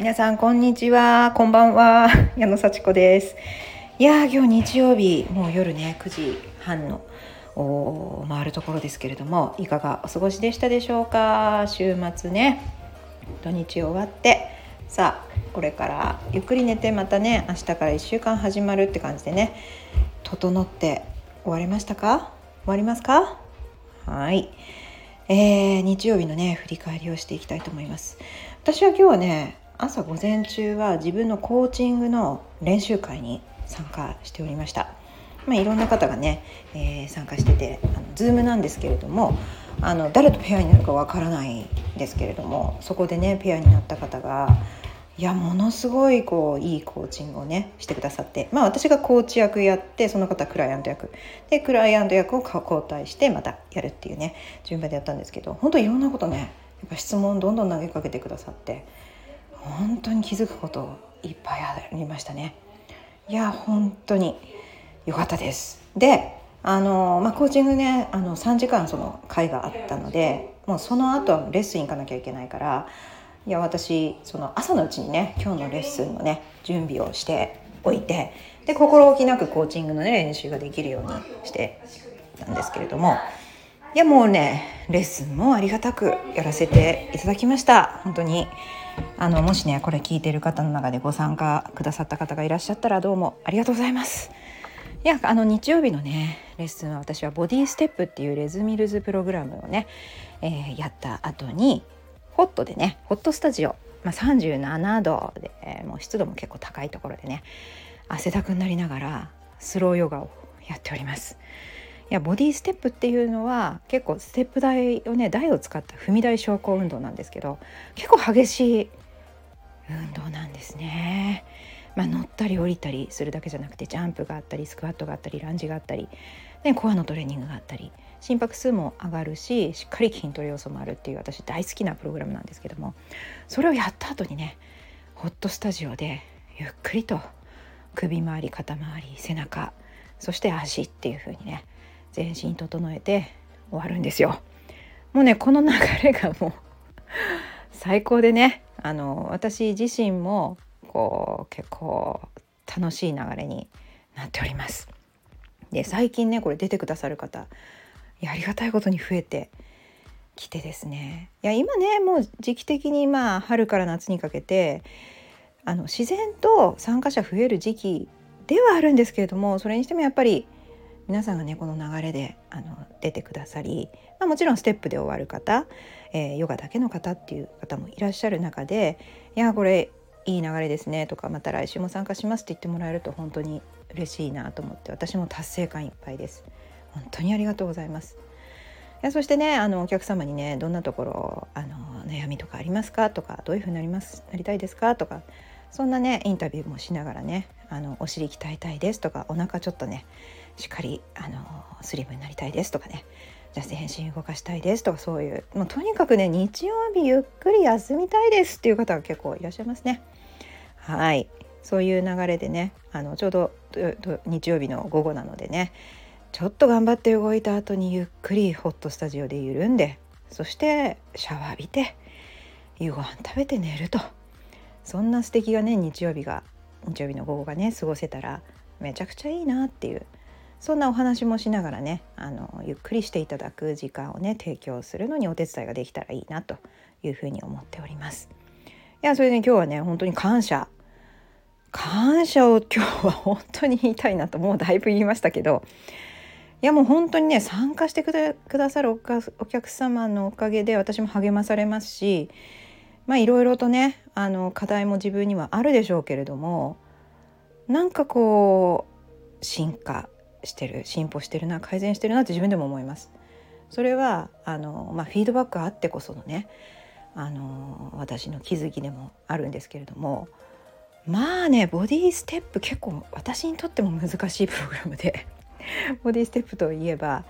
皆さんこんにちは。こんばんは。矢野幸子です。いや今日日曜日もう夜ね9時半の回るところですけれどもいかがお過ごしでしたでしょうか？週末ね。土日終わって。さあこれからゆっくり寝てまたね明日から1週間始まるって感じでね整って終わりましたか？終わりますか？はい。えー、日曜日のね振り返りをしていきたいと思います。私は今日はね朝午前中は自分のコーチングの練習会に参加しておりました。まあ、いろんな方がね、えー、参加しててあの Zoom なんですけれどもあの誰とペアになるかわからないんですけれどもそこでねペアになった方がいやものすごいこういいコーチングをねしてくださってまあ私がコーチ役やってその方クライアント役。でクライアント役を交代してまたやるっていうね順番でやったんですけど本当いろんなことねやっぱ質問どんどん投げかけてくださって本当に気づくこといっぱいありましたね。いや本当に良かったです。であの、まあ、コーチングねあの3時間その会があったのでもうその後はレッスン行かなきゃいけないからいや私その朝のうちにね今日のレッスンのね準備をしておいてで心置きなくコーチングのね練習ができるようにしてたんですけれどもいやもうねレッスンもありがたくやらせていただきました本当にあのもしねこれ聞いてる方の中でご参加くださった方がいらっしゃったらどうもありがとうございますいやあの日曜日のねレッスンは私はボディステップっていうレズミルズプログラムをね、えー、やった後にホットでねホットスタジオ、まあ、37度で、え、もう湿度も結構高いところでね汗だくになりながらスローヨガをやっております。いやボディステップっていうのは結構ステップ台をね台を使った踏み台昇降運動なんですけど結構激しい運動なんですね。まあ、乗ったり降りたりするだけじゃなくてジャンプがあったりスクワットがあったりランジがあったり、ね、コアのトレーニングがあったり心拍数も上がるししっかり筋トレ要素もあるっていう私大好きなプログラムなんですけどもそれをやった後にねホットスタジオでゆっくりと首周り肩周り背中そして足っていう風にね全身整えて終わるんですよ。もうねこの流れがもう 最高でねあの私自身もこう結構楽しい流れになっております。で最近ねこれ出てくださる方ありがたいことに増えてきてですねいや今ねもう時期的にまあ春から夏にかけてあの自然と参加者増える時期ではあるんですけれどもそれにしてもやっぱり皆さんがねこの流れであの出てくださり、まあ、もちろんステップで終わる方、えー、ヨガだけの方っていう方もいらっしゃる中でいやこれいい流れですねとかまた来週も参加しますって言ってもらえると本当に嬉しいなと思って私も達成感いっぱいです。本当にありがとうございます。そしてねあのお客様にねどんなところあの悩みとかありますか？とかどういうふうになります？なりたいですか？とかそんなねインタビューもしながらねあのお尻鍛えたいです？とかお腹ちょっとねしっかりあのスリムになりたいですとかね。じゃあ全身動かしたいですとかそういうもうとにかくね日曜日ゆっくり休みたいですっていう方が結構いらっしゃいますね。はい。そういう流れでねあのちょうど日曜日の午後なのでねちょっと頑張って動いた後にゆっくりホットスタジオで緩んでそしてシャワー浴びて夕ご飯食べて寝ると。そんな素敵がね日曜日が日曜日の午後がね過ごせたらめちゃくちゃいいなっていうそんなお話もしながらねあのゆっくりしていただく時間をね提供するのにお手伝いができたらいいなというふうに思っております。いやそれで、ね、今日はね本当に感謝感謝を 今日は本当に言いたいなともうだいぶ言いましたけどいやもう本当にね参加してくださるお客様のおかげで私も励まされますしまあいろいろとねあの課題も自分にはあるでしょうけれどもなんかこう進化してる進歩してるな改善してるなって自分でも思います。それはあの、まあ、フィードバックあってこそのねあの私の気づきでもあるんですけれどもまあねボディステップ結構私にとっても難しいプログラムで ボディステップといえば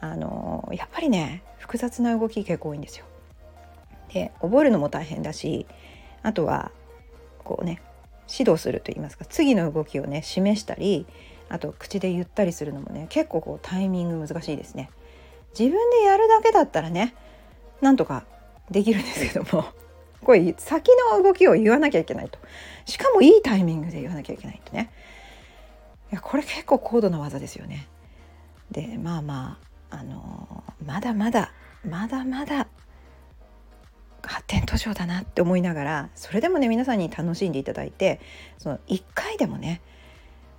あのやっぱりね複雑な動き結構多いんですよ。で覚えるのも大変だしあとはこうね指導すると言いますか次の動きをね示したりあと口で言ったりするのもね結構こうタイミング難しいですね。自分でやるだけだったらねなんとかできるんですけども これ先の動きを言わなきゃいけないとしかもいいタイミングで言わなきゃいけないとねいやこれ結構高度な技ですよね。でまあまああのまだまだまだまだ発展途上だなって思いながらそれでもね皆さんに楽しんでいただいてその1回でもね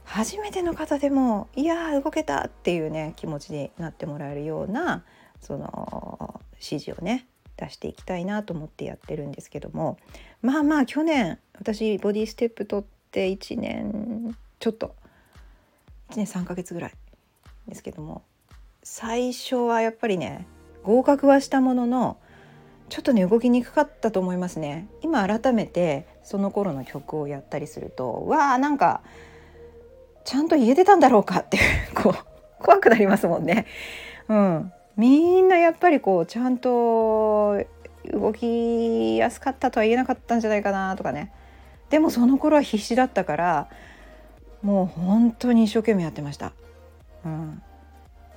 初めての方でもいや動けたっていうね気持ちになってもらえるようなその指示をね出していきたいなと思ってやってるんですけどもまあまあ去年私ボディステップ取って1年ちょっと1年3ヶ月ぐらいですけども最初はやっぱりね合格はしたもののちょっとね動きにくかったと思いますね。今改めてその頃の曲をやったりするとわあなんかちゃんと言えてたんだろうかってこう怖くなりますもんね。うん、みんなやっぱりこうちゃんと動きやすかったとは言えなかったんじゃないかなとかね。でもその頃は必死だったからもう本当に一生懸命やってました。うん。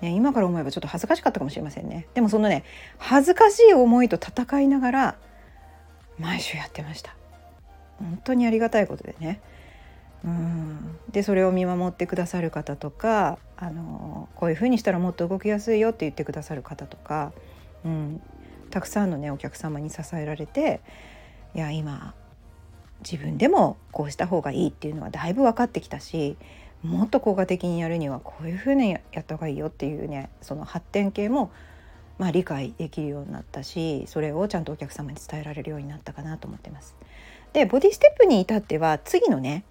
ね、今から思えばちょっと恥ずかしかったかもしれませんね。でもそのね恥ずかしい思いと戦いながら毎週やってました。本当にありがたいことでね。うんでそれを見守ってくださる方とかあのこういうふうにしたらもっと動きやすいよって言ってくださる方とか、うん、たくさんのねお客様に支えられていや今自分でもこうした方がいいっていうのはだいぶ分かってきたしもっと効果的にやるにはこういうふうにやった方がいいよっていうねその発展系もまあ理解できるようになったしそれをちゃんとお客様に伝えられるようになったかなと思ってます。でボディステップに至っては次のね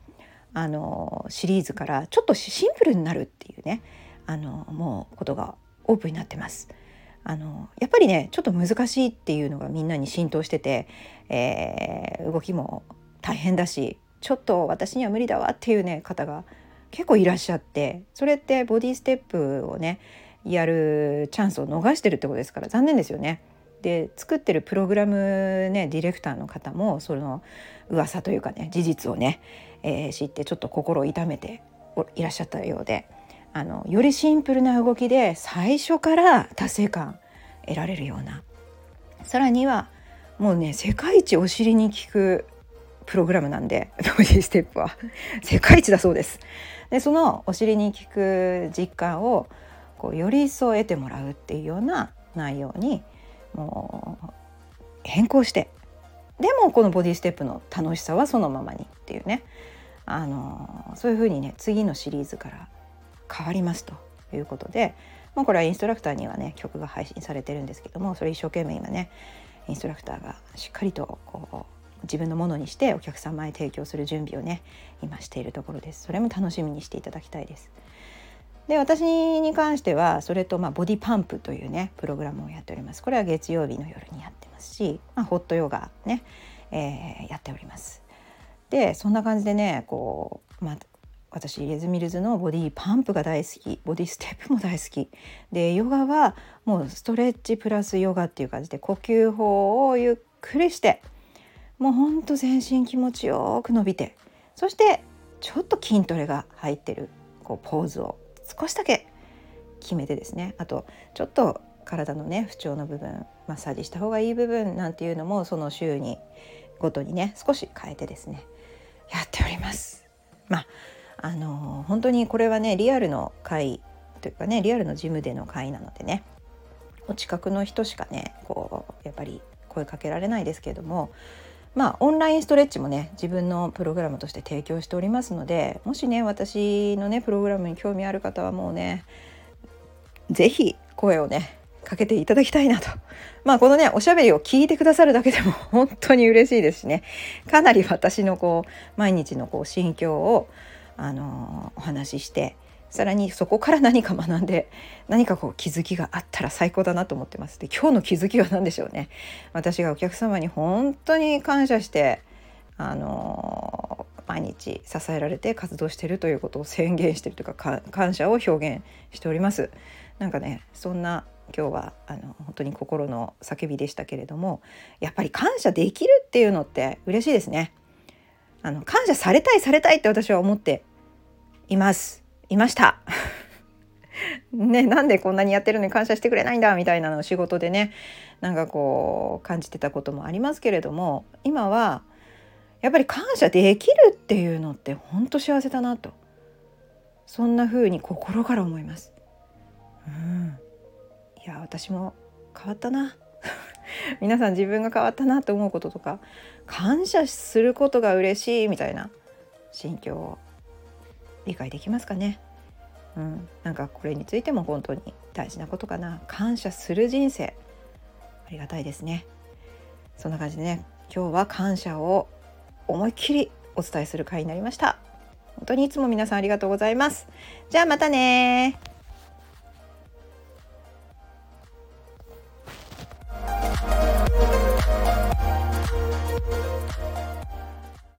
あのシリーズからちょっとシンプルになるっていうねあのもうことがオープンになってます。あのやっぱりねちょっと難しいっていうのがみんなに浸透してて、えー、動きも大変だしちょっと私には無理だわっていうね方が結構いらっしゃってそれってボディステップをねやるチャンスを逃してるってことですから残念ですよね。で作ってるプログラムねディレクターの方もその噂というかね事実をね、えー、知ってちょっと心を痛めていらっしゃったようであのよりシンプルな動きで最初から達成感得られるような。さらにはもうね世界一お尻に効くプログラムなんで ボディステップは。世界一だそうです。でそのお尻に効く実感をこうより一層得てもらうっていうような内容にもう変更してでもこのボディステップの楽しさはそのままにっていうね。あのそういうふうにね次のシリーズから変わりますということでもうこれはインストラクターにはね曲が配信されてるんですけどもそれ一生懸命今ねインストラクターがしっかりとこう自分のものにしてお客様へ提供する準備をね今しているところです。それも楽しみにしていただきたいです。で私に関してはそれとまあボディパンプというねプログラムをやっております。これは月曜日の夜にやってますし、まあ、ホットヨガね、えー、やっております。でそんな感じでねこう、まあ、私レズミルズのボディパンプが大好きボディステップも大好き。でヨガはもうストレッチプラスヨガっていう感じで呼吸法をゆっくりしてもうほんと全身気持ちよく伸びてそしてちょっと筋トレが入ってるこうポーズを少しだけ決めてですね。あとちょっと体のね不調の部分マッサージした方がいい部分なんていうのもその週にごとにね少し変えてですね。やっております。まああの、本当にこれはねリアルの会というかねリアルのジムでの会なのでねお近くの人しかねこうやっぱり声かけられないですけれどもまあオンラインストレッチもね自分のプログラムとして提供しておりますのでもしね私のねプログラムに興味ある方はもうね是非声をねかけていただきたいなと。まあこのねおしゃべりを聞いてくださるだけでも 本当に嬉しいですしねかなり私のこう毎日のこう心境をあのお話ししてさらにそこから何か学んで何かこう気づきがあったら最高だなと思ってます。で今日の気づきは何でしょうね。私がお客様に本当に感謝してあの毎日支えられて活動しているということを宣言してるというか感謝を表現しております。なんかねそんな今日はあの本当に心の叫びでしたけれどもやっぱり感謝できるっていうのって嬉しいですね。あの感謝されたいされたいって私は思っています。いました ね、なんでこんなにやってるのに感謝してくれないんだみたいなのを仕事でねなんかこう感じてたこともありますけれども今はやっぱり感謝できるっていうのって本当幸せだなとそんな風に心から思います。うん、いや私も変わったな。皆さん自分が変わったなと思うこととか感謝することが嬉しいみたいな心境を理解できますかね。うん、なんかこれについても本当に大事なことかな。感謝する人生。ありがたいですね。そんな感じでね今日は感謝を思いっきりお伝えする回になりました。本当にいつも皆さんありがとうございます。じゃあまたね